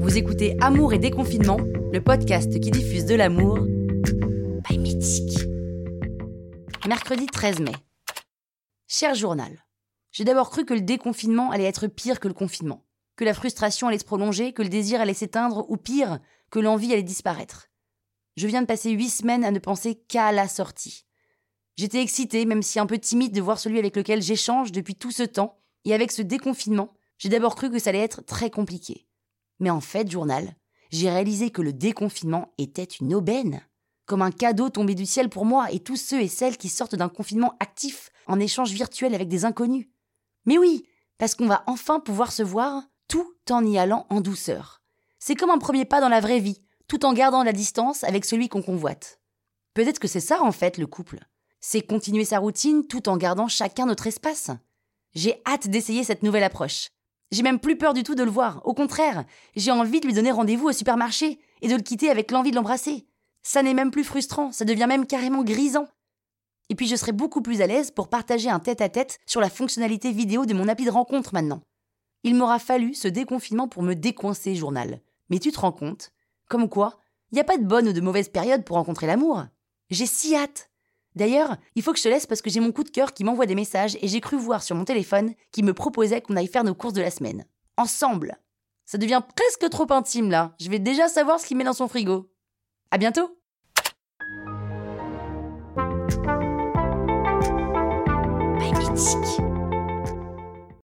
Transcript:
Vous écoutez Amour et déconfinement, le podcast qui diffuse de l'amour by Mythique. Mercredi 13 mai. Cher journal, j'ai d'abord cru que le déconfinement allait être pire que le confinement, que la frustration allait se prolonger, que le désir allait s'éteindre, ou pire, que l'envie allait disparaître. Je viens de passer huit semaines à ne penser qu'à la sortie. J'étais excitée, même si un peu timide, de voir celui avec lequel j'échange depuis tout ce temps, et avec ce déconfinement, j'ai d'abord cru que ça allait être très compliqué. Mais en fait, journal, j'ai réalisé que le déconfinement était une aubaine, comme un cadeau tombé du ciel pour moi et tous ceux et celles qui sortent d'un confinement actif en échange virtuel avec des inconnus. Mais oui, parce qu'on va enfin pouvoir se voir tout en y allant en douceur. C'est comme un premier pas dans la vraie vie, tout en gardant la distance avec celui qu'on convoite. Peut-être que c'est ça en fait le couple. C'est continuer sa routine tout en gardant chacun notre espace. J'ai hâte d'essayer cette nouvelle approche. J'ai même plus peur du tout de le voir. Au contraire, j'ai envie de lui donner rendez-vous au supermarché et de le quitter avec l'envie de l'embrasser. Ça n'est même plus frustrant, ça devient même carrément grisant. Et puis je serai beaucoup plus à l'aise pour partager un tête-à-tête sur la fonctionnalité vidéo de mon appli de rencontre maintenant. Il m'aura fallu ce déconfinement pour me décoincer, journal. Mais tu te rends compte? Comme quoi, il n'y a pas de bonne ou de mauvaise période pour rencontrer l'amour. J'ai si hâte D'ailleurs, il faut que je te laisse parce que j'ai mon coup de cœur qui m'envoie des messages et j'ai cru voir sur mon téléphone qu'il me proposait qu'on aille faire nos courses de la semaine. Ensemble Ça devient presque trop intime là. Je vais déjà savoir ce qu'il met dans son frigo. À bientôt